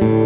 Bien? Cuarenta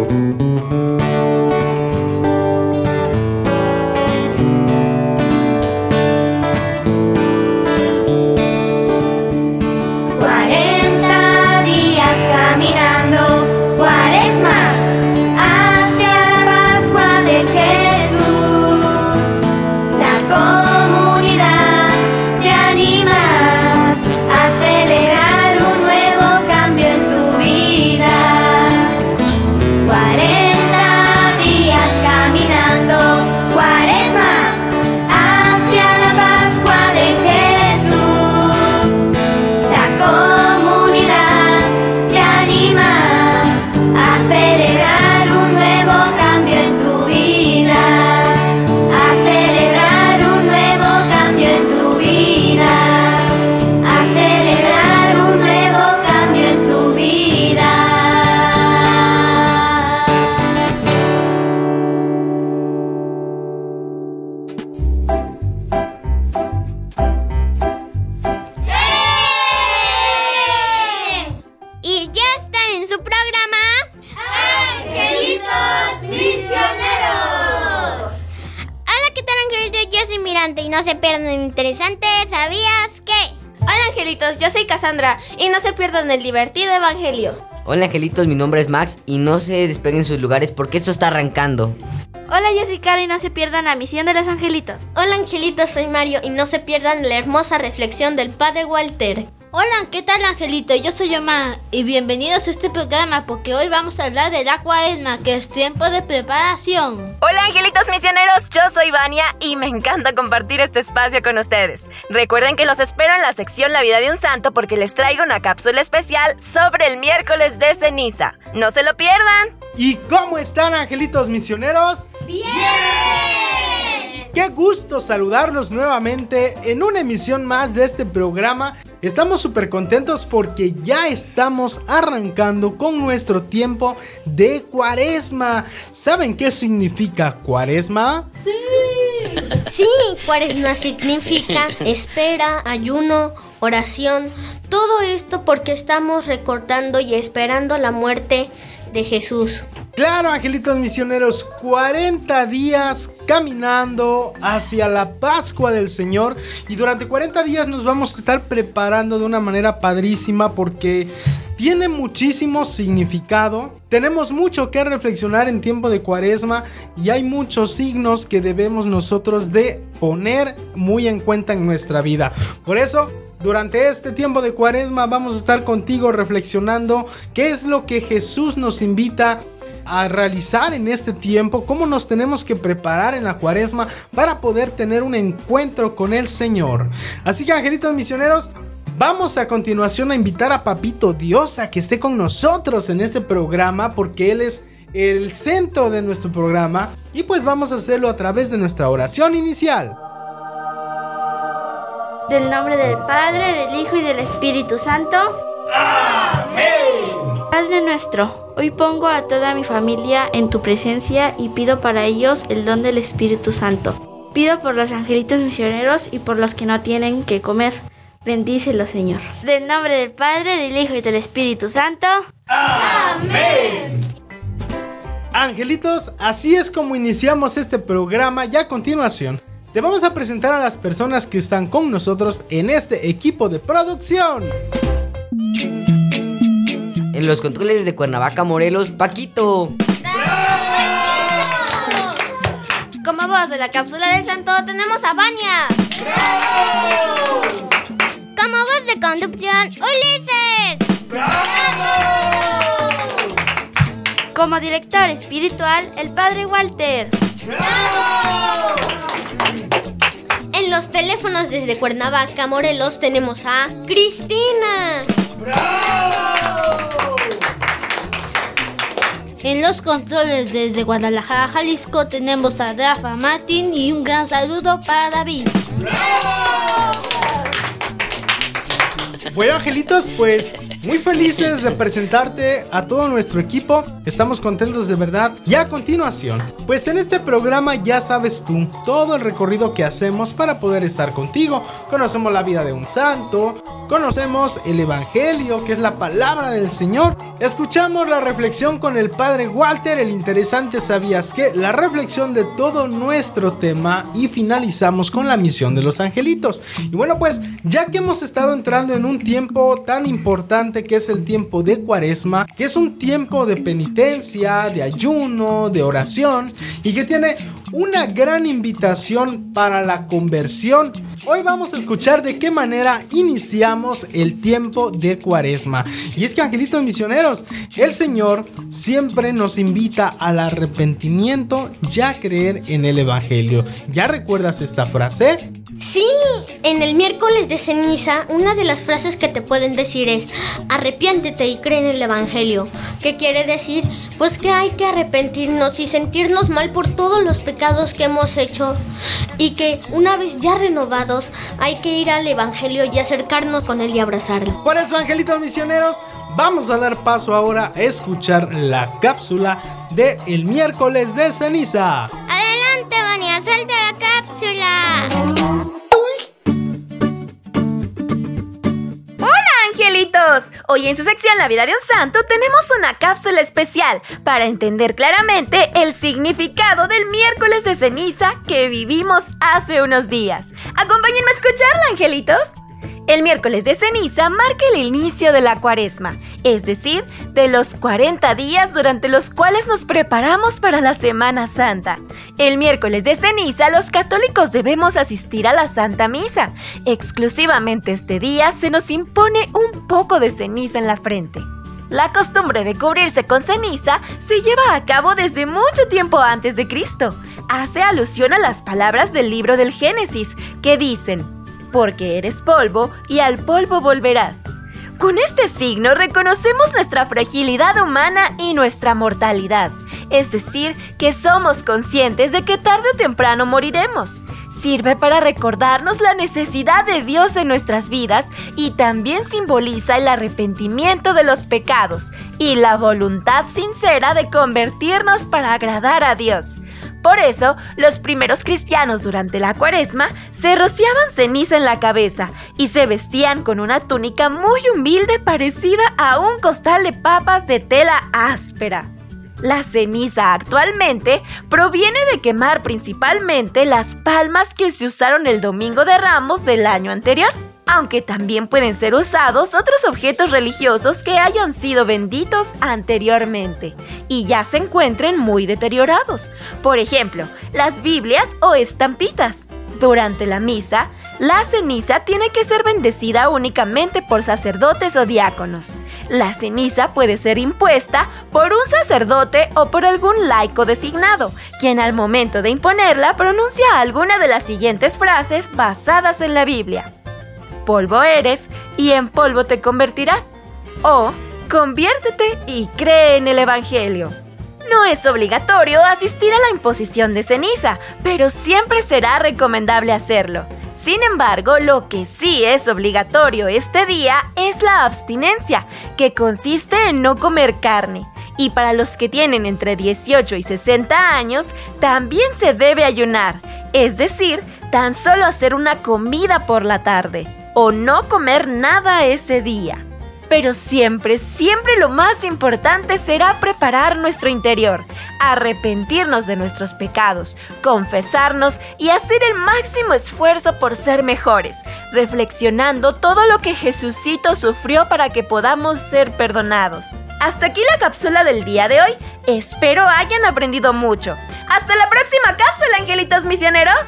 no se pierdan el divertido evangelio. Hola angelitos, mi nombre es Max y no se despeguen sus lugares porque esto está arrancando. Hola yo soy Caro y no se pierdan la misión de los angelitos. Hola angelitos, soy Mario y no se pierdan la hermosa reflexión del padre Walter. Hola, ¿qué tal Angelito? Yo soy Omar y bienvenidos a este programa porque hoy vamos a hablar del cuaresma, que es tiempo de preparación. Hola angelitos misioneros, yo soy Vania y me encanta compartir este espacio con ustedes. Recuerden que los espero en la sección La vida de un santo porque les traigo una cápsula especial sobre el miércoles de ceniza. No se lo pierdan. ¿Y cómo están, angelitos misioneros? ¡Bien! Qué gusto saludarlos nuevamente en una emisión más de este programa. Estamos súper contentos porque ya estamos arrancando con nuestro tiempo de cuaresma. ¿Saben qué significa cuaresma? Sí, cuaresma significa espera, ayuno, oración, todo esto porque estamos recortando y esperando la muerte de Jesús. Claro, angelitos misioneros, 40 días caminando hacia la Pascua del Señor y durante 40 días nos vamos a estar preparando de una manera padrísima porque tiene muchísimo significado. Tenemos mucho que reflexionar en tiempo de cuaresma y hay muchos signos que debemos nosotros de poner muy en cuenta en nuestra vida. Por eso durante este tiempo de cuaresma vamos a estar contigo reflexionando qué es lo que Jesús nos invita a realizar en este tiempo, cómo nos tenemos que preparar en la cuaresma para poder tener un encuentro con el Señor. Así que angelitos misioneros, Vamos a continuación a invitar a Papito Dios a que esté con nosotros en este programa porque Él es el centro de nuestro programa y pues vamos a hacerlo a través de nuestra oración inicial. Del nombre del Padre, del Hijo y del Espíritu Santo. Amén. Padre nuestro, hoy pongo a toda mi familia en tu presencia y pido para ellos el don del Espíritu Santo. Pido por los angelitos misioneros y por los que no tienen que comer. Bendícelo, Señor. Del nombre del Padre, del Hijo y del Espíritu Santo. Angelitos, así es como iniciamos este programa y a continuación te vamos a presentar a las personas que están con nosotros en este equipo de producción. En los controles de Cuernavaca, Morelos, Paquito. Como voz de la cápsula del santo tenemos a Vania. Como voz de conducción, Ulises. Como director espiritual, el Padre Walter. En los teléfonos desde Cuernavaca, Morelos, tenemos a Cristina. En los controles desde Guadalajara, Jalisco, tenemos a Rafa Martín y un gran saludo para David. Bueno, angelitos, pues muy felices de presentarte a todo nuestro equipo. Estamos contentos de verdad. Y a continuación, pues en este programa ya sabes tú todo el recorrido que hacemos para poder estar contigo. Conocemos la vida de un santo, conocemos el Evangelio, que es la palabra del Señor. Escuchamos la reflexión con el Padre Walter, el interesante sabías que, la reflexión de todo nuestro tema y finalizamos con la misión de los angelitos. Y bueno, pues ya que hemos estado entrando en un tiempo tan importante que es el tiempo de cuaresma, que es un tiempo de penitencia, de ayuno, de oración y que tiene una gran invitación para la conversión. Hoy vamos a escuchar de qué manera iniciamos el tiempo de cuaresma. Y es que, angelitos misioneros, el Señor siempre nos invita al arrepentimiento y a creer en el Evangelio. ¿Ya recuerdas esta frase? Sí, en el miércoles de ceniza, una de las frases que te pueden decir es, arrepiéntete y cree en el Evangelio. ¿Qué quiere decir? Pues que hay que arrepentirnos y sentirnos mal por todos los pecados que hemos hecho y que una vez ya renovados hay que ir al Evangelio y acercarnos con él y abrazarlo. Por eso, angelitos misioneros, vamos a dar paso ahora a escuchar la cápsula de el miércoles de ceniza. Adelante, Vania, salte a la Hoy en su sección La vida de un santo tenemos una cápsula especial para entender claramente el significado del miércoles de ceniza que vivimos hace unos días. Acompáñenme a escucharla, angelitos. El miércoles de ceniza marca el inicio de la cuaresma, es decir, de los 40 días durante los cuales nos preparamos para la Semana Santa. El miércoles de ceniza los católicos debemos asistir a la Santa Misa. Exclusivamente este día se nos impone un poco de ceniza en la frente. La costumbre de cubrirse con ceniza se lleva a cabo desde mucho tiempo antes de Cristo. Hace alusión a las palabras del libro del Génesis, que dicen, porque eres polvo y al polvo volverás. Con este signo reconocemos nuestra fragilidad humana y nuestra mortalidad, es decir, que somos conscientes de que tarde o temprano moriremos. Sirve para recordarnos la necesidad de Dios en nuestras vidas y también simboliza el arrepentimiento de los pecados y la voluntad sincera de convertirnos para agradar a Dios. Por eso, los primeros cristianos durante la cuaresma se rociaban ceniza en la cabeza y se vestían con una túnica muy humilde parecida a un costal de papas de tela áspera. La ceniza actualmente proviene de quemar principalmente las palmas que se usaron el domingo de ramos del año anterior aunque también pueden ser usados otros objetos religiosos que hayan sido benditos anteriormente y ya se encuentren muy deteriorados. Por ejemplo, las Biblias o estampitas. Durante la misa, la ceniza tiene que ser bendecida únicamente por sacerdotes o diáconos. La ceniza puede ser impuesta por un sacerdote o por algún laico designado, quien al momento de imponerla pronuncia alguna de las siguientes frases basadas en la Biblia polvo eres y en polvo te convertirás. O conviértete y cree en el Evangelio. No es obligatorio asistir a la imposición de ceniza, pero siempre será recomendable hacerlo. Sin embargo, lo que sí es obligatorio este día es la abstinencia, que consiste en no comer carne. Y para los que tienen entre 18 y 60 años, también se debe ayunar, es decir, tan solo hacer una comida por la tarde o no comer nada ese día. Pero siempre, siempre lo más importante será preparar nuestro interior, arrepentirnos de nuestros pecados, confesarnos y hacer el máximo esfuerzo por ser mejores, reflexionando todo lo que Jesucito sufrió para que podamos ser perdonados. Hasta aquí la cápsula del día de hoy. Espero hayan aprendido mucho. Hasta la próxima cápsula, angelitos misioneros.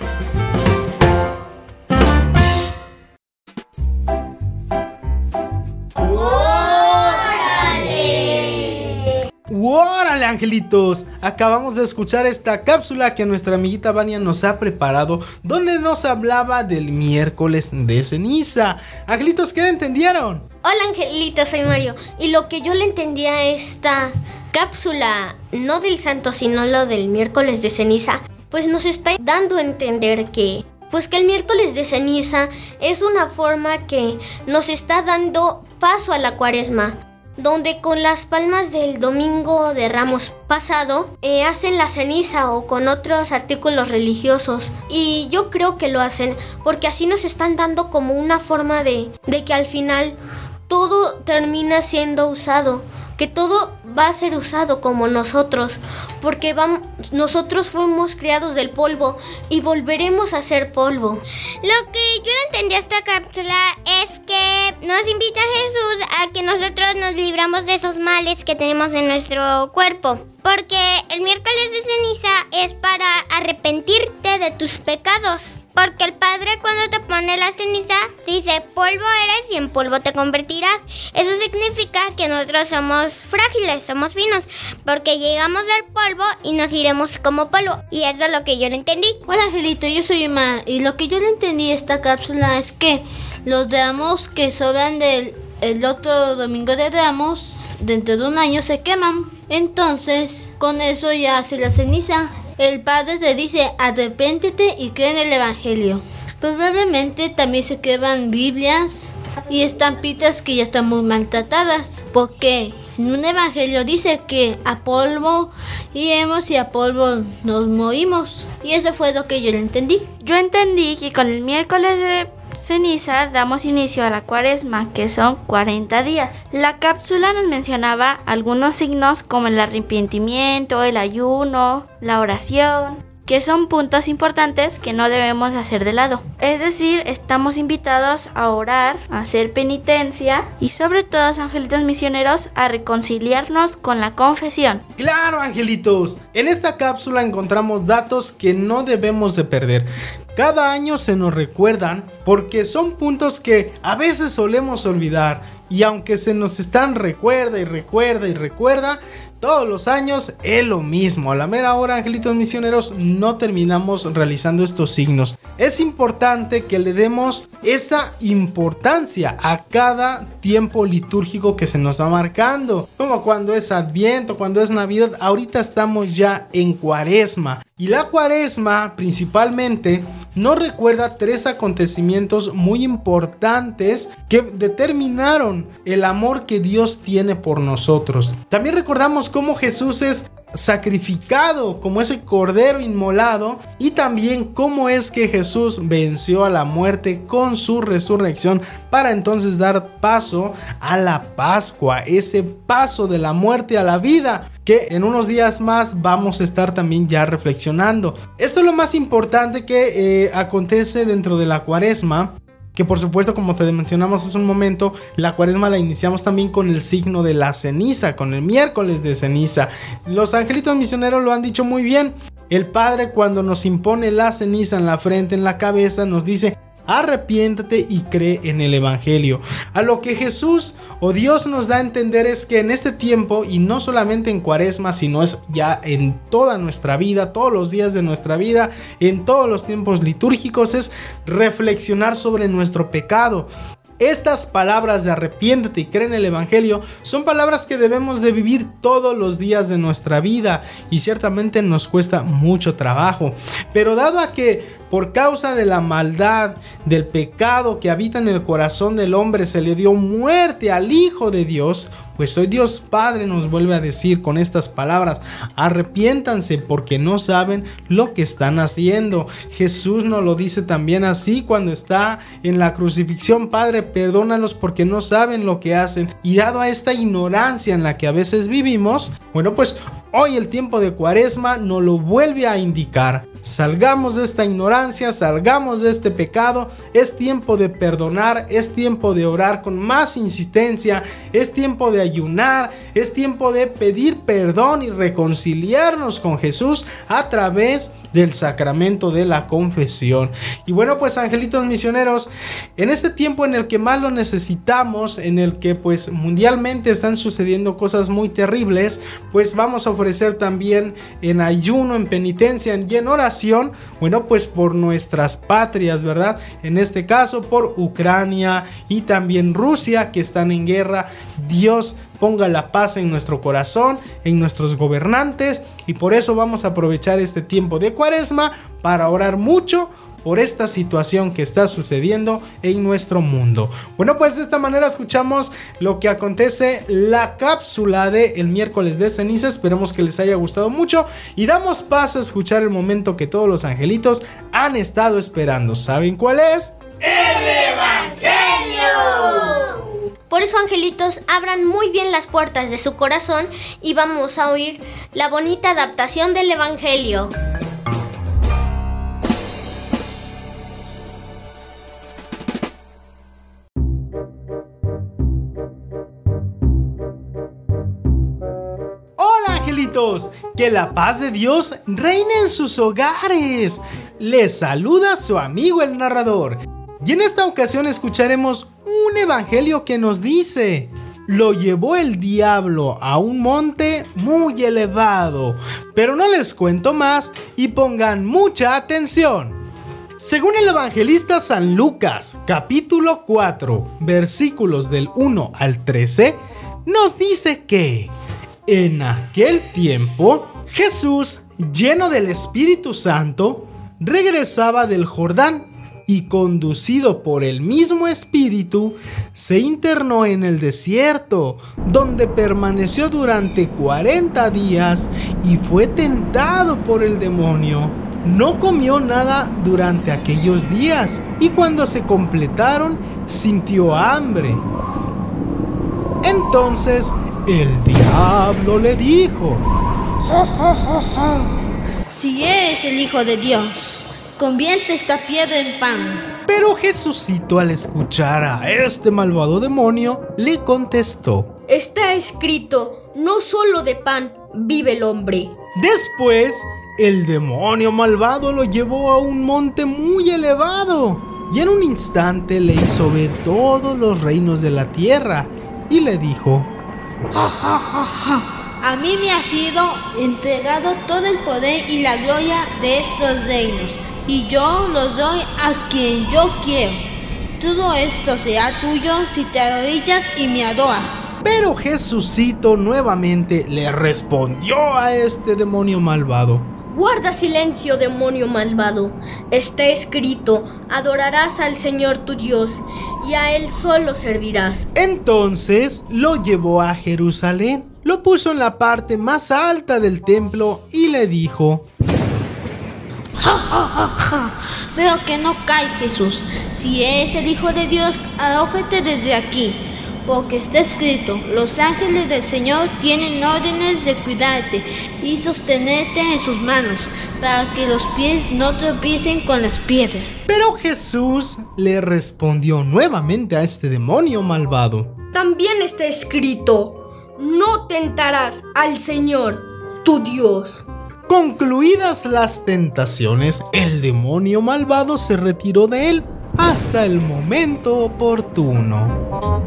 ¡Órale, angelitos! Acabamos de escuchar esta cápsula que nuestra amiguita Vania nos ha preparado, donde nos hablaba del miércoles de ceniza. Angelitos, ¿qué le entendieron? Hola Angelita, soy Mario. Y lo que yo le entendía a esta cápsula, no del santo, sino lo del miércoles de ceniza, pues nos está dando a entender que, pues que el miércoles de ceniza es una forma que nos está dando paso a la cuaresma donde con las palmas del domingo de Ramos pasado eh, hacen la ceniza o con otros artículos religiosos. Y yo creo que lo hacen porque así nos están dando como una forma de, de que al final todo termina siendo usado que todo va a ser usado como nosotros, porque vamos, nosotros fuimos criados del polvo y volveremos a ser polvo. Lo que yo entendí esta cápsula es que nos invita Jesús a que nosotros nos libramos de esos males que tenemos en nuestro cuerpo. Porque el miércoles de ceniza es para arrepentirte de tus pecados. Porque el Padre cuando te pone la ceniza dice, polvo eres y en polvo te convertirás. Eso significa que nosotros somos frágiles, somos finos, porque llegamos del polvo y nos iremos como polvo. Y eso es lo que yo le entendí. Hola Angelito, yo soy Emma y lo que yo le entendí esta cápsula es que los damos que sobran del el otro domingo de Ramos, dentro de un año se queman. Entonces, con eso ya hace la ceniza. El Padre te dice, arrepéntete y cree en el Evangelio. Probablemente también se queman Biblias y estampitas que ya están muy maltratadas. Porque en un Evangelio dice que a polvo iremos y a polvo nos morimos. Y eso fue lo que yo le entendí. Yo entendí que con el miércoles de ceniza damos inicio a la cuaresma, que son 40 días. La cápsula nos mencionaba algunos signos como el arrepentimiento, el ayuno, la oración, que son puntos importantes que no debemos hacer de lado. Es decir, estamos invitados a orar, a hacer penitencia y sobre todo, angelitos misioneros, a reconciliarnos con la confesión. Claro, angelitos. En esta cápsula encontramos datos que no debemos de perder. Cada año se nos recuerdan porque son puntos que a veces solemos olvidar y aunque se nos están recuerda y recuerda y recuerda, todos los años es lo mismo. A la mera hora, angelitos misioneros, no terminamos realizando estos signos. Es importante que le demos esa importancia a cada tiempo litúrgico que se nos va marcando. Como cuando es Adviento, cuando es Navidad. Ahorita estamos ya en Cuaresma. Y la Cuaresma principalmente nos recuerda tres acontecimientos muy importantes que determinaron el amor que Dios tiene por nosotros. También recordamos cómo Jesús es sacrificado como ese cordero inmolado y también cómo es que Jesús venció a la muerte con su resurrección para entonces dar paso a la Pascua, ese paso de la muerte a la vida que en unos días más vamos a estar también ya reflexionando. Esto es lo más importante que eh, acontece dentro de la cuaresma que por supuesto como te mencionamos hace un momento, la cuaresma la iniciamos también con el signo de la ceniza, con el miércoles de ceniza. Los angelitos misioneros lo han dicho muy bien. El Padre cuando nos impone la ceniza en la frente, en la cabeza, nos dice, arrepiéntate y cree en el Evangelio. A lo que Jesús o Dios nos da a entender es que en este tiempo, y no solamente en cuaresma, sino es ya en toda nuestra vida, todos los días de nuestra vida, en todos los tiempos litúrgicos, es reflexionar sobre nuestro pecado. Estas palabras de arrepiéntete y cree en el Evangelio son palabras que debemos de vivir todos los días de nuestra vida y ciertamente nos cuesta mucho trabajo. Pero dado a que por causa de la maldad, del pecado que habita en el corazón del hombre, se le dio muerte al Hijo de Dios, pues hoy Dios Padre nos vuelve a decir con estas palabras, arrepiéntanse porque no saben lo que están haciendo. Jesús nos lo dice también así cuando está en la crucifixión, Padre, perdónalos porque no saben lo que hacen. Y dado a esta ignorancia en la que a veces vivimos, bueno, pues hoy el tiempo de cuaresma nos lo vuelve a indicar salgamos de esta ignorancia, salgamos de este pecado. Es tiempo de perdonar, es tiempo de orar con más insistencia, es tiempo de ayunar, es tiempo de pedir perdón y reconciliarnos con Jesús a través del sacramento de la confesión. Y bueno, pues angelitos misioneros, en este tiempo en el que más lo necesitamos, en el que pues mundialmente están sucediendo cosas muy terribles, pues vamos a ofrecer también en ayuno, en penitencia y en bueno, pues por nuestras patrias, ¿verdad? En este caso por Ucrania y también Rusia que están en guerra. Dios ponga la paz en nuestro corazón, en nuestros gobernantes y por eso vamos a aprovechar este tiempo de cuaresma para orar mucho por esta situación que está sucediendo en nuestro mundo. Bueno, pues de esta manera escuchamos lo que acontece la cápsula de el miércoles de ceniza. Esperemos que les haya gustado mucho y damos paso a escuchar el momento que todos los angelitos han estado esperando. ¿Saben cuál es? ¡El Evangelio! Por eso, angelitos, abran muy bien las puertas de su corazón y vamos a oír la bonita adaptación del Evangelio. Que la paz de Dios reine en sus hogares. Les saluda su amigo el narrador. Y en esta ocasión escucharemos un evangelio que nos dice, lo llevó el diablo a un monte muy elevado, pero no les cuento más y pongan mucha atención. Según el evangelista San Lucas, capítulo 4, versículos del 1 al 13, nos dice que en aquel tiempo Jesús, lleno del Espíritu Santo, regresaba del Jordán y conducido por el mismo Espíritu, se internó en el desierto, donde permaneció durante 40 días y fue tentado por el demonio. No comió nada durante aquellos días y cuando se completaron sintió hambre. Entonces el diablo le dijo, Si eres el Hijo de Dios, convierte esta piedra en pan. pero Jesucito al escuchar a este malvado demonio le contestó. Está escrito, no solo de pan vive el hombre. Después, el demonio malvado lo llevó a un monte muy elevado y en un instante le hizo ver todos los reinos de la tierra y le dijo, A mí me ha sido entregado todo el poder y la gloria de estos reinos, y yo los doy a quien yo quiero. Todo esto será tuyo si te arrodillas y me adoras. pero Jesucito nuevamente le respondió a este demonio malvado. Guarda silencio, demonio malvado. Está escrito, adorarás al Señor tu Dios y a Él solo servirás. Entonces lo llevó a Jerusalén, lo puso en la parte más alta del templo y le dijo, Ja, ja, ja, ja. Veo que no cae Jesús. Si eres el Hijo de Dios, arrójate desde aquí. Porque está escrito, los ángeles del Señor tienen órdenes de cuidarte y sostenerte en sus manos, para que los pies no tropiecen con las piedras. pero Jesús le respondió nuevamente a este demonio malvado. También está escrito, no tentarás al Señor tu Dios. Concluidas las tentaciones, el demonio malvado se retiró de él hasta el momento oportuno.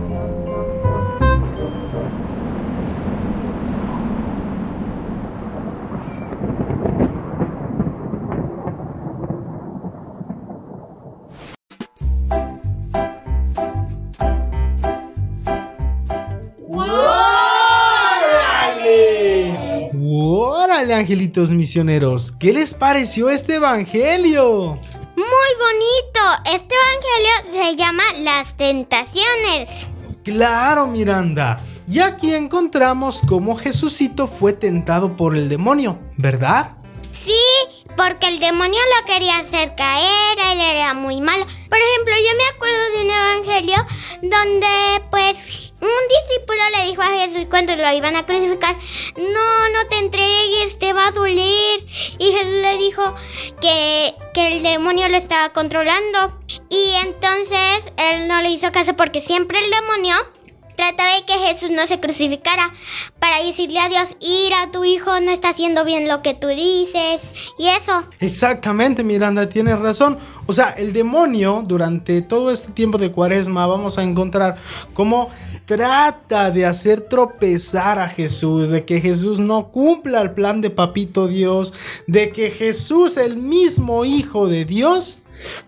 ¡Órale, angelitos misioneros! ¿Qué les pareció este evangelio? Muy bonito. Este evangelio se llama Las Tentaciones. Claro, Miranda. Y aquí encontramos cómo Jesucito fue tentado por el demonio, ¿verdad? Sí, porque el demonio lo quería hacer caer, él era muy malo. Por ejemplo, yo me acuerdo de un evangelio donde pues un discípulo le dijo a Jesús cuando lo iban a crucificar, no, no te entregues, te va a doler. Y Jesús le dijo que, que el demonio lo estaba controlando. Y entonces él no le hizo caso porque siempre el demonio trataba de que Jesús no se crucificara para decirle a Dios, ira, tu hijo no está haciendo bien lo que tú dices y eso. Exactamente, Miranda, tienes razón. O sea, el demonio durante todo este tiempo de cuaresma vamos a encontrar cómo trata de hacer tropezar a Jesús, de que Jesús no cumpla el plan de Papito Dios, de que Jesús, el mismo Hijo de Dios,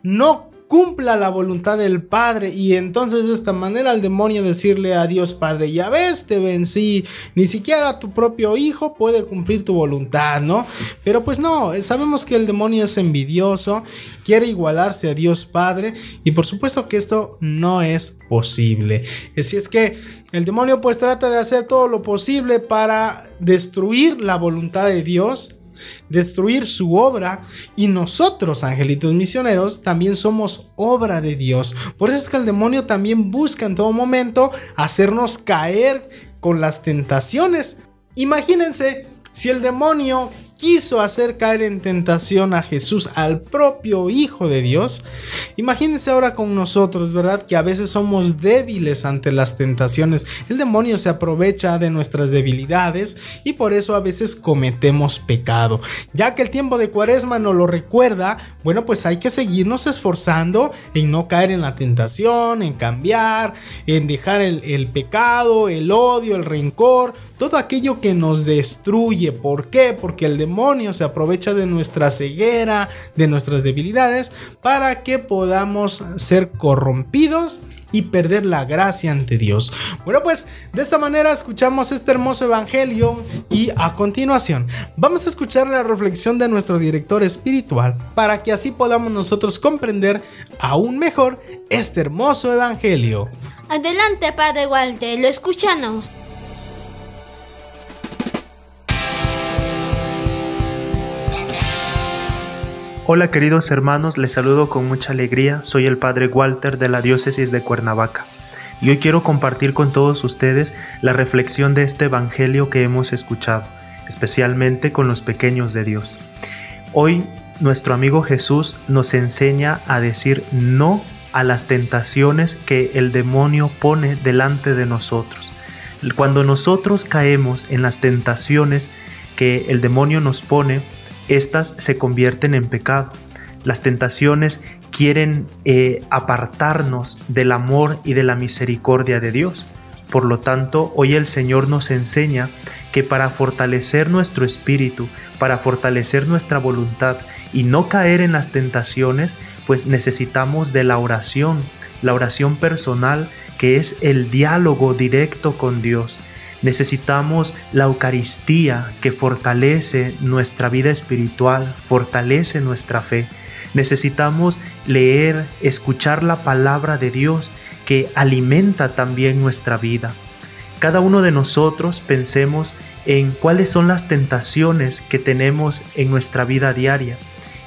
no cumpla la voluntad del Padre y entonces de esta manera el demonio decirle a Dios Padre, ya ves, te vencí, ni siquiera tu propio hijo puede cumplir tu voluntad, ¿no? Pero pues no, sabemos que el demonio es envidioso, quiere igualarse a Dios Padre y por supuesto que esto no es posible. Así es que el demonio pues trata de hacer todo lo posible para destruir la voluntad de Dios destruir su obra y nosotros, angelitos misioneros, también somos obra de Dios. Por eso es que el demonio también busca en todo momento hacernos caer con las tentaciones. Imagínense si el demonio quiso hacer caer en tentación a Jesús, al propio Hijo de Dios. Imagínense ahora con nosotros, ¿verdad? Que a veces somos débiles ante las tentaciones. El demonio se aprovecha de nuestras debilidades y por eso a veces cometemos pecado. Ya que el tiempo de cuaresma nos lo recuerda, bueno, pues hay que seguirnos esforzando en no caer en la tentación, en cambiar, en dejar el, el pecado, el odio, el rencor, todo aquello que nos destruye. ¿Por qué? Porque el demonio se aprovecha de nuestra ceguera, de nuestras debilidades, para que podamos ser corrompidos y perder la gracia ante Dios. Bueno, pues de esta manera escuchamos este hermoso evangelio y a continuación vamos a escuchar la reflexión de nuestro director espiritual para que así podamos nosotros comprender aún mejor este hermoso evangelio. Adelante, Padre Walter, lo escuchamos. Hola queridos hermanos, les saludo con mucha alegría, soy el Padre Walter de la Diócesis de Cuernavaca y hoy quiero compartir con todos ustedes la reflexión de este Evangelio que hemos escuchado, especialmente con los pequeños de Dios. Hoy nuestro amigo Jesús nos enseña a decir no a las tentaciones que el demonio pone delante de nosotros. Cuando nosotros caemos en las tentaciones que el demonio nos pone, estas se convierten en pecado. Las tentaciones quieren eh, apartarnos del amor y de la misericordia de Dios. Por lo tanto, hoy el Señor nos enseña que para fortalecer nuestro espíritu, para fortalecer nuestra voluntad y no caer en las tentaciones, pues necesitamos de la oración, la oración personal que es el diálogo directo con Dios. Necesitamos la Eucaristía que fortalece nuestra vida espiritual, fortalece nuestra fe. Necesitamos leer, escuchar la palabra de Dios que alimenta también nuestra vida. Cada uno de nosotros pensemos en cuáles son las tentaciones que tenemos en nuestra vida diaria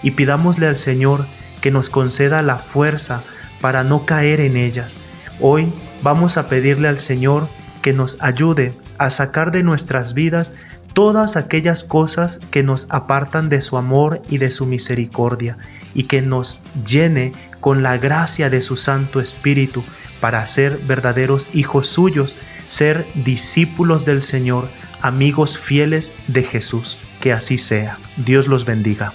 y pidámosle al Señor que nos conceda la fuerza para no caer en ellas. Hoy vamos a pedirle al Señor que nos ayude a sacar de nuestras vidas todas aquellas cosas que nos apartan de su amor y de su misericordia, y que nos llene con la gracia de su Santo Espíritu para ser verdaderos hijos suyos, ser discípulos del Señor, amigos fieles de Jesús. Que así sea. Dios los bendiga.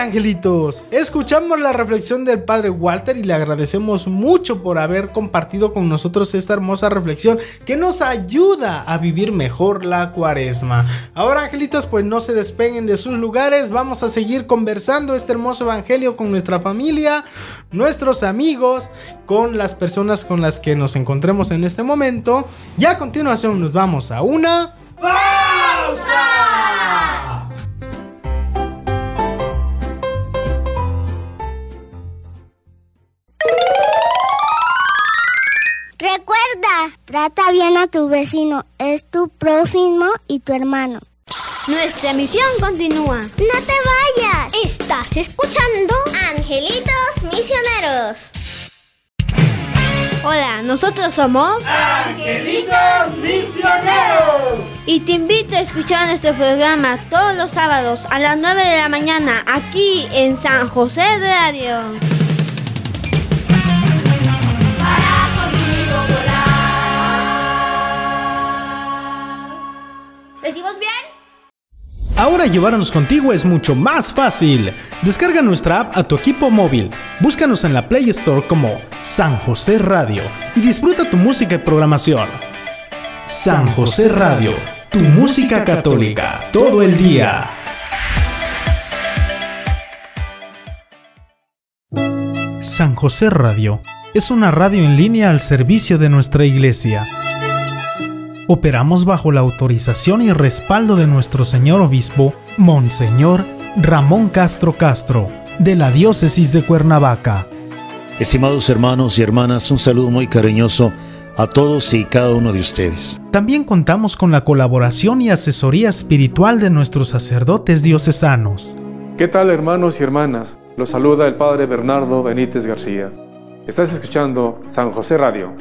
Angelitos! Escuchamos la reflexión del Padre Walter y le agradecemos mucho por haber compartido con nosotros esta hermosa reflexión que nos ayuda a vivir mejor la cuaresma. Ahora, angelitos, pues no se despeguen de sus lugares. Vamos a seguir conversando este hermoso evangelio con nuestra familia, nuestros amigos, con las personas con las que nos encontremos en este momento. Y a continuación nos vamos a una... ¡Pausa! Trata bien a tu vecino, es tu prójimo y tu hermano. Nuestra misión continúa. ¡No te vayas! Estás escuchando Angelitos Misioneros. Hola, nosotros somos ¡Angelitos Misioneros! y te invito a escuchar nuestro programa todos los sábados a las 9 de la mañana aquí en San José Radio. Ahora llevarnos contigo es mucho más fácil. Descarga nuestra app a tu equipo móvil. Búscanos en la Play Store como San José Radio y disfruta tu música y programación. San José Radio, tu música católica, todo el día. San José Radio es una radio en línea al servicio de nuestra iglesia. Operamos bajo la autorización y respaldo de nuestro señor obispo, Monseñor Ramón Castro Castro, de la diócesis de Cuernavaca. Estimados hermanos y hermanas, un saludo muy cariñoso a todos y cada uno de ustedes. También contamos con la colaboración y asesoría espiritual de nuestros sacerdotes diocesanos. ¿Qué tal hermanos y hermanas? Los saluda el Padre Bernardo Benítez García. Estás escuchando San José Radio.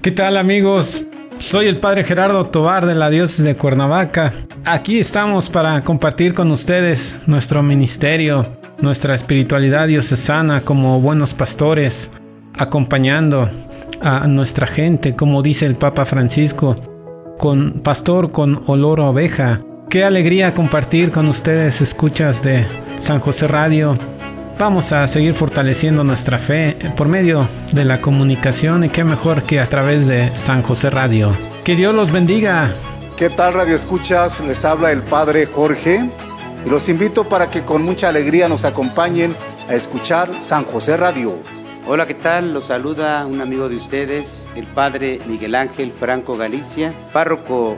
¿Qué tal amigos? Soy el Padre Gerardo Tobar de la Diócesis de Cuernavaca. Aquí estamos para compartir con ustedes nuestro ministerio, nuestra espiritualidad diocesana como buenos pastores, acompañando a nuestra gente, como dice el Papa Francisco, con pastor con olor a oveja. Qué alegría compartir con ustedes escuchas de San José Radio. Vamos a seguir fortaleciendo nuestra fe por medio de la comunicación y qué mejor que a través de San José Radio. Que Dios los bendiga. ¿Qué tal Radio Escuchas? Les habla el Padre Jorge y los invito para que con mucha alegría nos acompañen a escuchar San José Radio. Hola, ¿qué tal? Los saluda un amigo de ustedes, el Padre Miguel Ángel Franco Galicia, párroco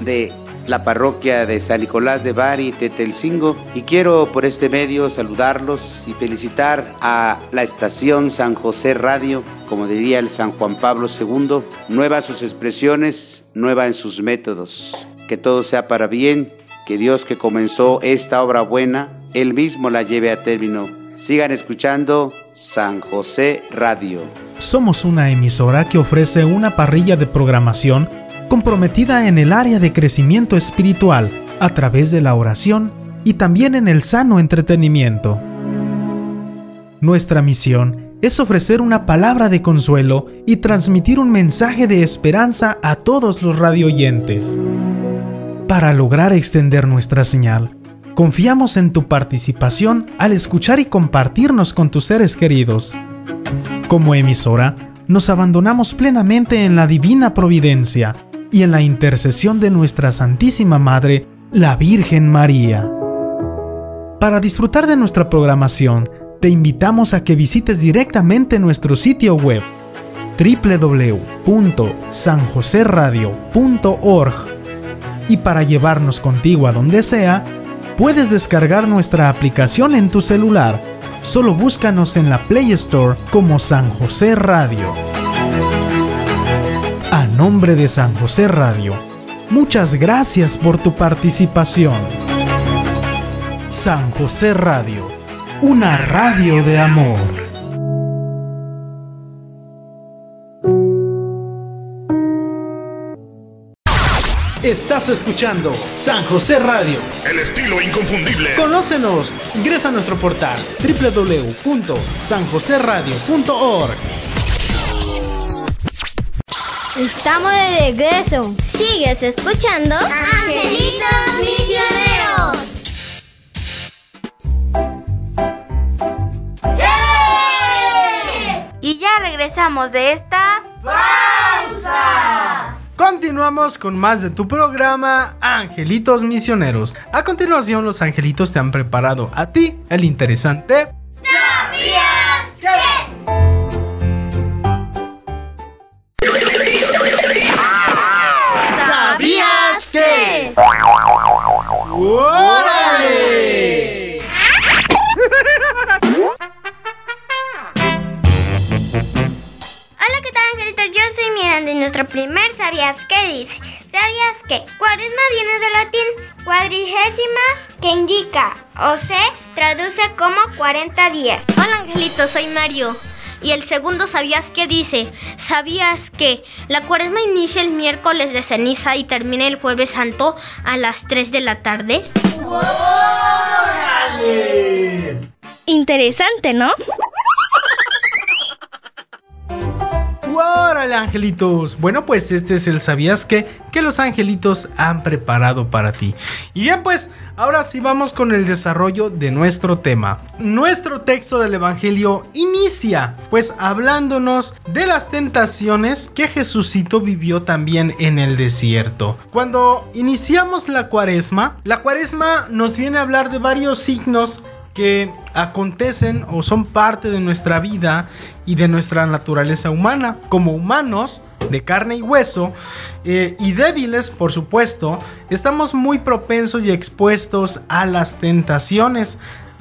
de la parroquia de San Nicolás de Bari, Tetelcingo, y quiero por este medio saludarlos y felicitar a la estación San José Radio, como diría el San Juan Pablo II, nueva en sus expresiones, nueva en sus métodos. Que todo sea para bien, que Dios que comenzó esta obra buena, Él mismo la lleve a término. Sigan escuchando San José Radio. Somos una emisora que ofrece una parrilla de programación comprometida en el área de crecimiento espiritual a través de la oración y también en el sano entretenimiento. Nuestra misión es ofrecer una palabra de consuelo y transmitir un mensaje de esperanza a todos los radioyentes. Para lograr extender nuestra señal, confiamos en tu participación al escuchar y compartirnos con tus seres queridos. Como emisora, nos abandonamos plenamente en la divina providencia y en la intercesión de nuestra Santísima Madre, la Virgen María. Para disfrutar de nuestra programación, te invitamos a que visites directamente nuestro sitio web www.sanjoseradio.org y para llevarnos contigo a donde sea, puedes descargar nuestra aplicación en tu celular. Solo búscanos en la Play Store como San José Radio. Nombre de San José Radio, muchas gracias por tu participación. San José Radio, una radio de amor. Estás escuchando San José Radio. El estilo inconfundible. Conócenos. Ingresa a nuestro portal www.sanjoseradio.org. Estamos de regreso. Sigues escuchando Angelitos Misioneros. Y ya regresamos de esta pausa. Continuamos con más de tu programa Angelitos Misioneros. A continuación, los angelitos te han preparado a ti el interesante. ¿Sabías que? ¿Sabías que? ¡Órale! Hola, ¿qué tal, angelitos? Yo soy Mira de nuestro primer ¿Sabías qué dice? ¿Sabías que cuaresma viene del latín cuadrigésima que indica o se traduce como 40 días? Hola Angelito, soy Mario. Y el segundo, ¿sabías qué dice? ¿Sabías que la cuaresma inicia el miércoles de ceniza y termina el jueves santo a las 3 de la tarde? Interesante, ¿no? ¡Órale, angelitos! Bueno, pues este es el ¿Sabías qué? que los angelitos han preparado para ti. Y bien, pues ahora sí vamos con el desarrollo de nuestro tema. Nuestro texto del Evangelio inicia, pues hablándonos de las tentaciones que Jesucito vivió también en el desierto. Cuando iniciamos la cuaresma, la cuaresma nos viene a hablar de varios signos que acontecen o son parte de nuestra vida y de nuestra naturaleza humana. Como humanos, de carne y hueso, eh, y débiles, por supuesto, estamos muy propensos y expuestos a las tentaciones,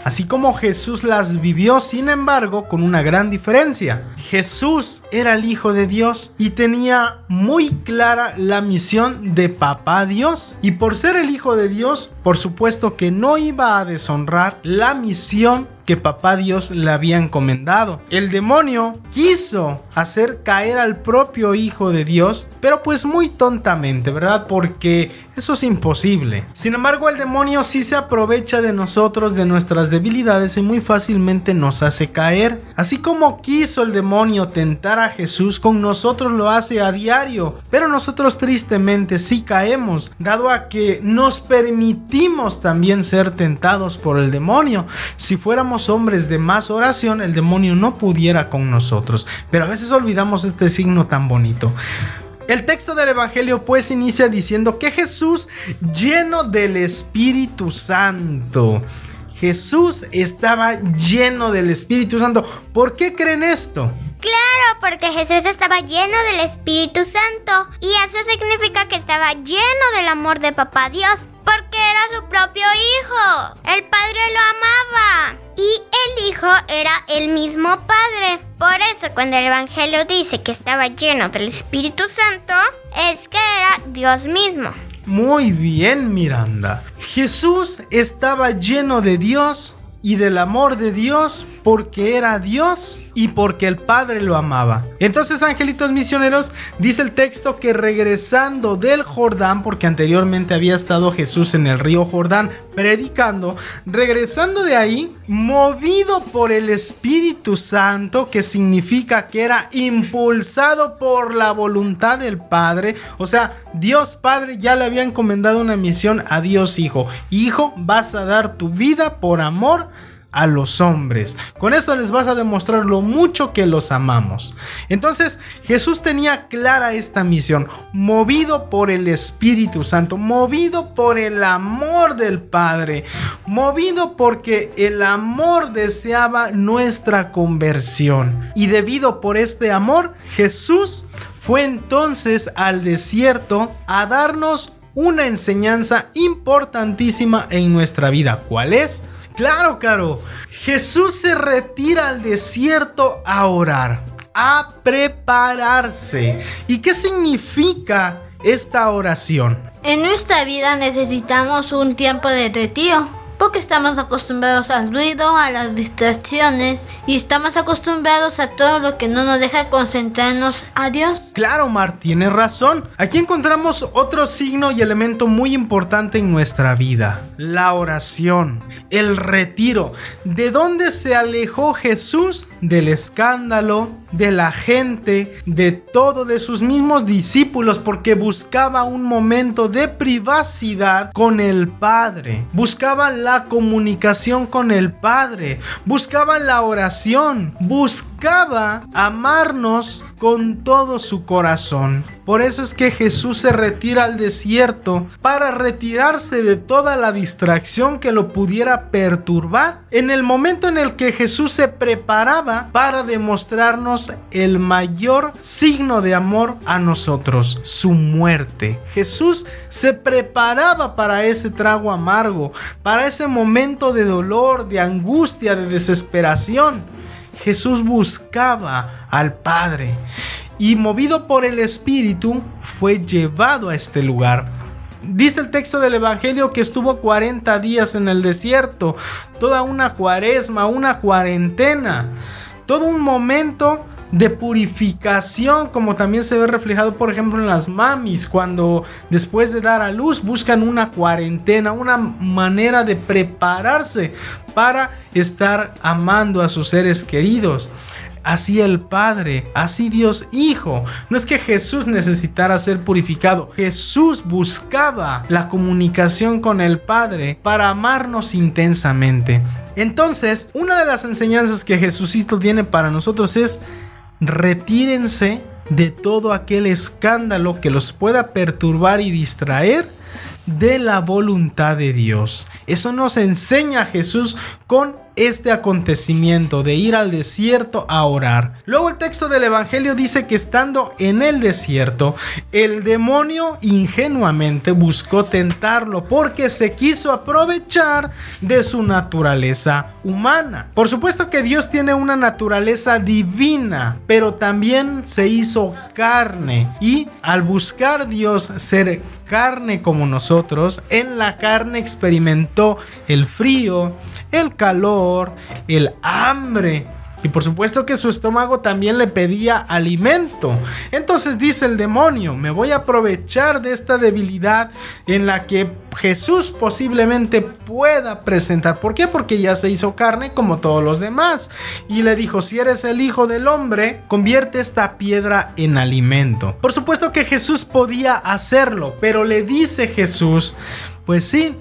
así como Jesús las vivió, sin embargo, con una gran diferencia. Jesús era el Hijo de Dios y tenía muy clara la misión de Papá Dios. Y por ser el Hijo de Dios, por supuesto que no iba a deshonrar la misión que papá Dios le había encomendado. El demonio quiso hacer caer al propio Hijo de Dios, pero pues muy tontamente, ¿verdad? Porque eso es imposible. Sin embargo, el demonio sí se aprovecha de nosotros, de nuestras debilidades y muy fácilmente nos hace caer. Así como quiso el demonio tentar a Jesús, con nosotros lo hace a diario. Pero nosotros tristemente sí caemos, dado a que nos permitimos también ser tentados por el demonio. Si fuéramos hombres de más oración, el demonio no pudiera con nosotros. Pero a veces olvidamos este signo tan bonito. El texto del Evangelio pues inicia diciendo que Jesús lleno del Espíritu Santo. Jesús estaba lleno del Espíritu Santo. ¿Por qué creen esto? Claro, porque Jesús estaba lleno del Espíritu Santo. Y eso significa que estaba lleno del amor de Papá Dios. Porque era su propio hijo. El Padre lo amaba. Y el Hijo era el mismo Padre. Por eso cuando el Evangelio dice que estaba lleno del Espíritu Santo, es que era Dios mismo. Muy bien, Miranda. Jesús estaba lleno de Dios y del amor de Dios porque era Dios y porque el Padre lo amaba. Entonces, angelitos misioneros, dice el texto que regresando del Jordán, porque anteriormente había estado Jesús en el río Jordán predicando, regresando de ahí, movido por el Espíritu Santo, que significa que era impulsado por la voluntad del Padre, o sea, Dios Padre ya le había encomendado una misión a Dios Hijo. Hijo, vas a dar tu vida por amor a los hombres. Con esto les vas a demostrar lo mucho que los amamos. Entonces Jesús tenía clara esta misión, movido por el Espíritu Santo, movido por el amor del Padre, movido porque el amor deseaba nuestra conversión. Y debido por este amor, Jesús fue entonces al desierto a darnos una enseñanza importantísima en nuestra vida. ¿Cuál es? Claro, Caro. Jesús se retira al desierto a orar, a prepararse. ¿Y qué significa esta oración? En nuestra vida necesitamos un tiempo de retiro porque estamos acostumbrados al ruido, a las distracciones y estamos acostumbrados a todo lo que no nos deja concentrarnos a Dios. Claro, Mar, tienes razón. Aquí encontramos otro signo y elemento muy importante en nuestra vida, la oración, el retiro. ¿De dónde se alejó Jesús? Del escándalo, de la gente, de todo, de sus mismos discípulos, porque buscaba un momento de privacidad con el Padre. Buscaba la comunicación con el Padre. Buscaba la oración. Amarnos con todo su corazón. Por eso es que Jesús se retira al desierto para retirarse de toda la distracción que lo pudiera perturbar. En el momento en el que Jesús se preparaba para demostrarnos el mayor signo de amor a nosotros, su muerte. Jesús se preparaba para ese trago amargo, para ese momento de dolor, de angustia, de desesperación. Jesús buscaba al Padre. y movido por el Espíritu fue llevado a este lugar. Dice el texto del Evangelio que estuvo 40 días en el desierto, toda una cuaresma, una cuarentena, todo un momento de purificación, como también se ve reflejado, por ejemplo, en las mamis, cuando después de dar a luz buscan una cuarentena, una manera de prepararse para estar amando a sus seres queridos así el Padre, así Dios Hijo. No es que Jesús necesitara ser purificado, Jesús buscaba la comunicación con el Padre para amarnos intensamente. Entonces, una de las enseñanzas que Jesucito tiene para nosotros es retírense de todo aquel escándalo que los pueda perturbar y distraer de la voluntad de Dios. Eso nos enseña Jesús con este acontecimiento de ir al desierto a orar. Luego el texto del Evangelio dice que estando en el desierto, el demonio ingenuamente buscó tentarlo porque se quiso aprovechar de su naturaleza humana. Por supuesto que Dios tiene una naturaleza divina, pero también se hizo carne y al buscar Dios ser carne como nosotros, en la carne experimentó el frío, el calor, el hambre. Y por supuesto que su estómago también le pedía alimento. Entonces dice el demonio, me voy a aprovechar de esta debilidad en la que Jesús posiblemente pueda presentar. ¿Por qué? Porque ya se hizo carne como todos los demás. Y le dijo, si eres el Hijo del Hombre, convierte esta piedra en alimento. Por supuesto que Jesús podía hacerlo, pero le dice Jesús, pues sí,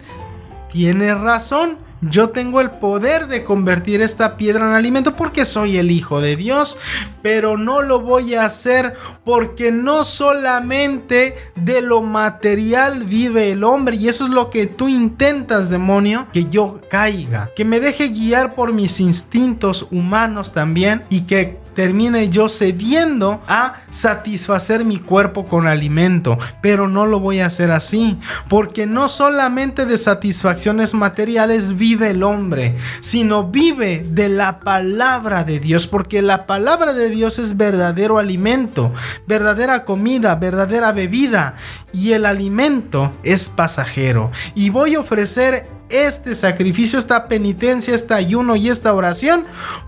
tiene razón yo tengo el poder de convertir esta piedra en alimento porque soy el Hijo de Dios, pero no lo voy a hacer porque no solamente de lo material vive el hombre y eso es lo que tú intentas, demonio, que yo caiga, que me deje guiar por mis instintos humanos también y que termine yo cediendo a satisfacer mi cuerpo con alimento. Pero no lo voy a hacer así, porque no solamente de satisfacciones materiales vive el hombre, sino vive de la palabra de Dios, porque la palabra de Dios es verdadero alimento, verdadera comida, verdadera bebida, y el alimento es pasajero. Y voy a ofrecer este sacrificio, esta penitencia, este ayuno y esta oración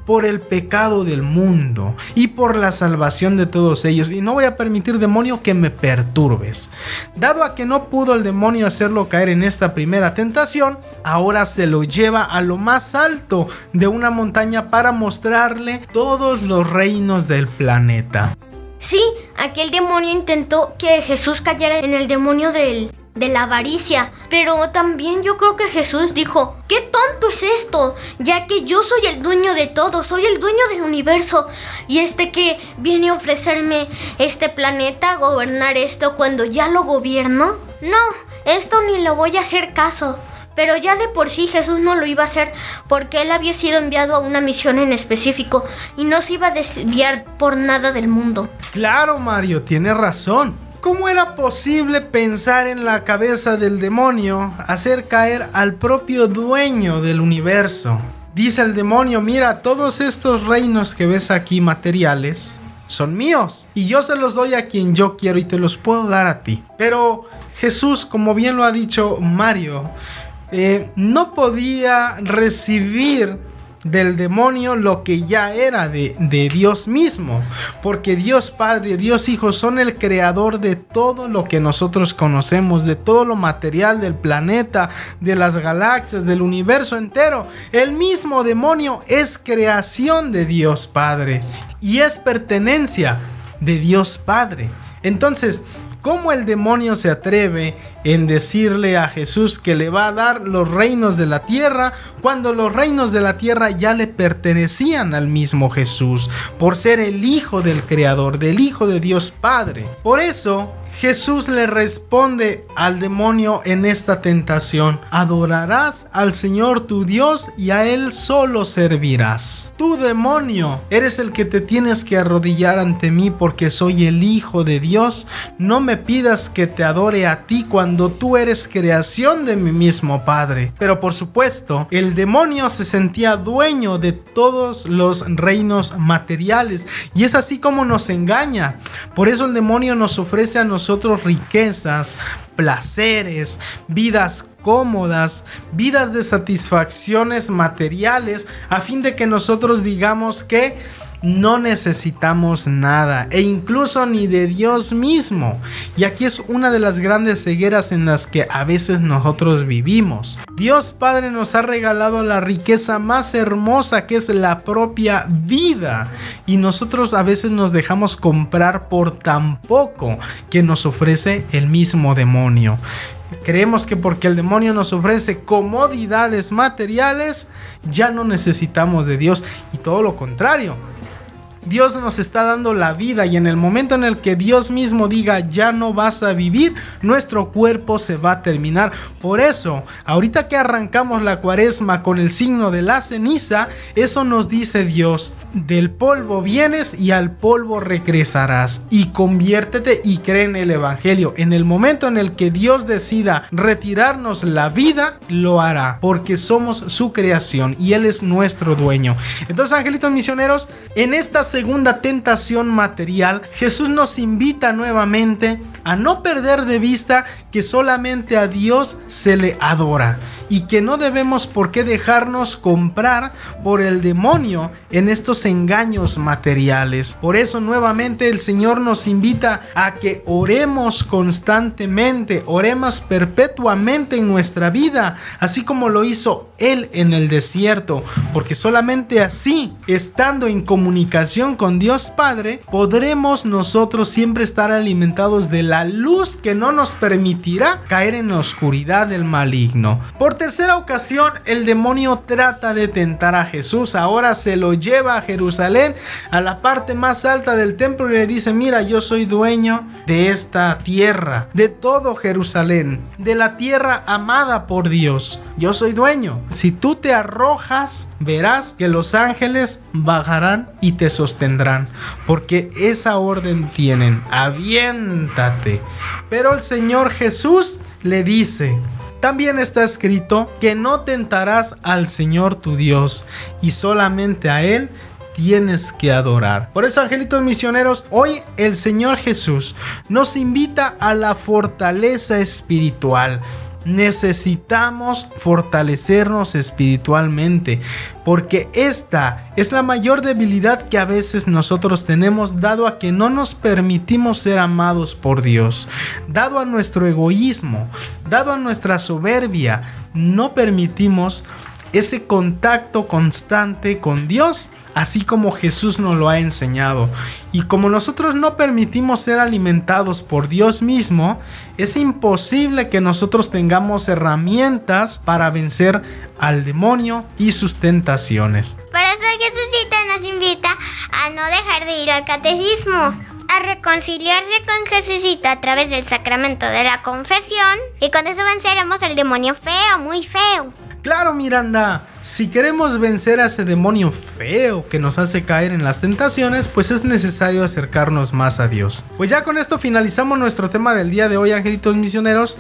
por el pecado del mundo y por la salvación de todos ellos. Y no voy a permitir, demonio, que me perturbes. Dado a que no pudo el demonio hacerlo caer en esta primera tentación, ahora se lo lleva a lo más alto de una montaña para mostrarle todos los reinos del planeta. Sí, aquel demonio intentó que Jesús cayera en el demonio del de la avaricia. Pero también yo creo que Jesús dijo, ¿qué tonto es esto? Ya que yo soy el dueño de todo, soy el dueño del universo. Y este que viene a ofrecerme este planeta, gobernar esto cuando ya lo gobierno. No, esto ni lo voy a hacer caso. Pero ya de por sí Jesús no lo iba a hacer porque él había sido enviado a una misión en específico y no se iba a desviar por nada del mundo. Claro, Mario, tiene razón. ¿Cómo era posible pensar en la cabeza del demonio hacer caer al propio dueño del universo? Dice el demonio, mira, todos estos reinos que ves aquí materiales son míos y yo se los doy a quien yo quiero y te los puedo dar a ti. Pero Jesús, como bien lo ha dicho Mario, eh, no podía recibir del demonio lo que ya era de, de, Dios mismo. Porque Dios Padre, Dios Hijo son el creador de todo lo que nosotros conocemos, de todo lo material del planeta, de las galaxias, del universo entero. El mismo demonio es creación de Dios Padre y es pertenencia de Dios Padre. Entonces, ¿Cómo el demonio se atreve en decirle a Jesús que le va a dar los reinos de la tierra cuando los reinos de la tierra ya le pertenecían al mismo Jesús por ser el Hijo del Creador, del Hijo de Dios Padre? Por eso Jesús le responde al demonio en esta tentación, adorarás al Señor tu Dios y a Él solo servirás. Tú demonio, eres el que te tienes que arrodillar ante mí porque soy el Hijo de Dios. No me pidas que te adore a ti cuando tú eres creación de mi mismo Padre. Pero por supuesto, el demonio se sentía dueño de todos los reinos materiales y es así como nos engaña. Por eso el demonio nos ofrece a nosotros riquezas, placeres, vidas cómodas, vidas de satisfacciones materiales, a fin de que nosotros digamos que no necesitamos nada e incluso ni de Dios mismo. Y aquí es una de las grandes cegueras en las que a veces nosotros vivimos. Dios Padre nos ha regalado la riqueza más hermosa que es la propia vida y nosotros a veces nos dejamos comprar por tan poco que nos ofrece el mismo demonio. Creemos que porque el demonio nos ofrece comodidades materiales, ya no necesitamos de Dios y todo lo contrario. Dios nos está dando la vida y en el momento en el que Dios mismo diga ya no vas a vivir, nuestro cuerpo se va a terminar. Por eso, ahorita que arrancamos la cuaresma con el signo de la ceniza, eso nos dice Dios, del polvo vienes y al polvo regresarás y conviértete y cree en el Evangelio. En el momento en el que Dios decida retirarnos la vida, lo hará, porque somos su creación y Él es nuestro dueño. Entonces, angelitos misioneros, en esta segunda tentación material, Jesús nos invita nuevamente a no perder de vista que solamente a Dios se le adora y que no debemos por qué dejarnos comprar por el demonio en estos engaños materiales. Por eso nuevamente el Señor nos invita a que oremos constantemente, oremos perpetuamente en nuestra vida, así como lo hizo Él en el desierto, porque solamente así, estando en comunicación con Dios Padre, podremos nosotros siempre estar alimentados de la luz que no nos permitirá caer en la oscuridad del maligno. Por tercera ocasión, el demonio trata de tentar a Jesús. Ahora se lo lleva a Jerusalén, a la parte más alta del templo y le dice, mira, yo soy dueño de esta tierra, de todo Jerusalén, de la tierra amada por Dios. Yo soy dueño. Si tú te arrojas, verás que los ángeles bajarán y te sostendrán, porque esa orden tienen. Aviéntate. Pero el Señor Jesús le dice, también está escrito que no tentarás al Señor tu Dios y solamente a Él tienes que adorar. Por eso, angelitos misioneros, hoy el Señor Jesús nos invita a la fortaleza espiritual necesitamos fortalecernos espiritualmente, porque esta es la mayor debilidad que a veces nosotros tenemos dado a que no nos permitimos ser amados por Dios, dado a nuestro egoísmo, dado a nuestra soberbia, no permitimos ese contacto constante con Dios así como Jesús nos lo ha enseñado. Y como nosotros no permitimos ser alimentados por Dios mismo, es imposible que nosotros tengamos herramientas para vencer al demonio y sus tentaciones. Por eso Jesucito nos invita a no dejar de ir al catecismo a reconciliarse con Jesucito a través del sacramento de la confesión y con eso venceremos al demonio feo, muy feo. Claro, Miranda. Si queremos vencer a ese demonio feo que nos hace caer en las tentaciones, pues es necesario acercarnos más a Dios. Pues ya con esto finalizamos nuestro tema del día de hoy, angelitos misioneros.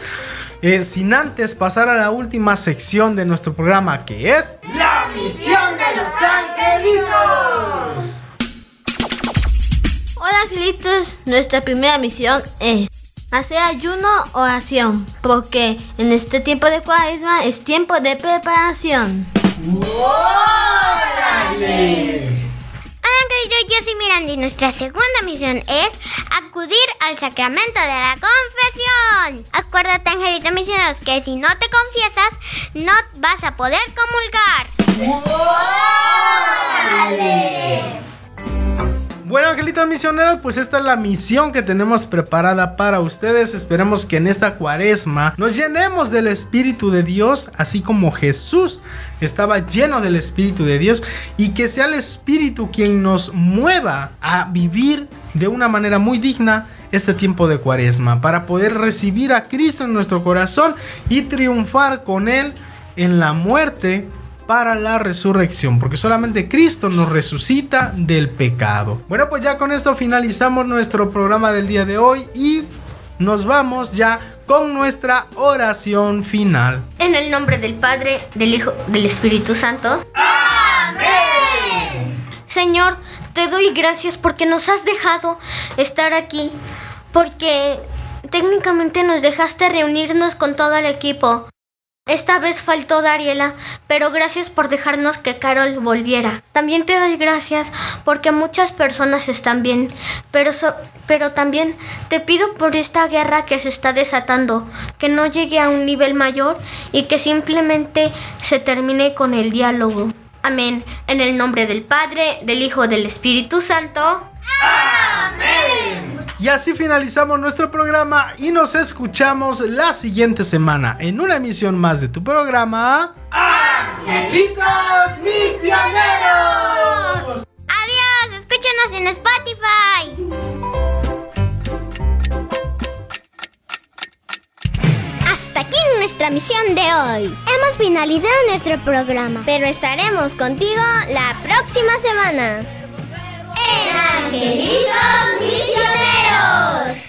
Eh, sin antes pasar a la última sección de nuestro programa, que es La misión de los angelitos. Hola angelitos, nuestra primera misión es hacer ayuno o oración, porque en este tiempo de cuaresma es tiempo de preparación. ¡Órale! Hola, yo soy Miranda y nuestra segunda misión es acudir al sacramento de la confesión. Acuérdate, angelito misioneros, que si no te confiesas, no vas a poder comulgar. ¡Órale! Bueno, angelitos misioneros, pues esta es la misión que tenemos preparada para ustedes. Esperemos que en esta cuaresma nos llenemos del Espíritu de Dios, así como Jesús estaba lleno del Espíritu de Dios, y que sea el Espíritu quien nos mueva a vivir de una manera muy digna este tiempo de cuaresma, para poder recibir a Cristo en nuestro corazón y triunfar con Él en la muerte para la resurrección, porque solamente Cristo nos resucita del pecado. Bueno, pues ya con esto finalizamos nuestro programa del día de hoy y nos vamos ya con nuestra oración final. En el nombre del Padre, del Hijo, del Espíritu Santo. Amén. Señor, te doy gracias porque nos has dejado estar aquí, porque técnicamente nos dejaste reunirnos con todo el equipo. Esta vez faltó Dariela, pero gracias por dejarnos que Carol volviera. También te doy gracias porque muchas personas están bien, pero, pero también te pido por esta guerra que se está desatando, que no llegue a un nivel mayor y que simplemente se termine con el diálogo. Amén. En el nombre del Padre, del Hijo, del Espíritu Santo. Amén. Y así finalizamos nuestro programa y nos escuchamos la siguiente semana en una emisión más de tu programa. ¡Angelitos Misioneros! Adiós, escúchanos en Spotify. Hasta aquí nuestra misión de hoy. Hemos finalizado nuestro programa, pero estaremos contigo la próxima semana. Angelitos Misioneros.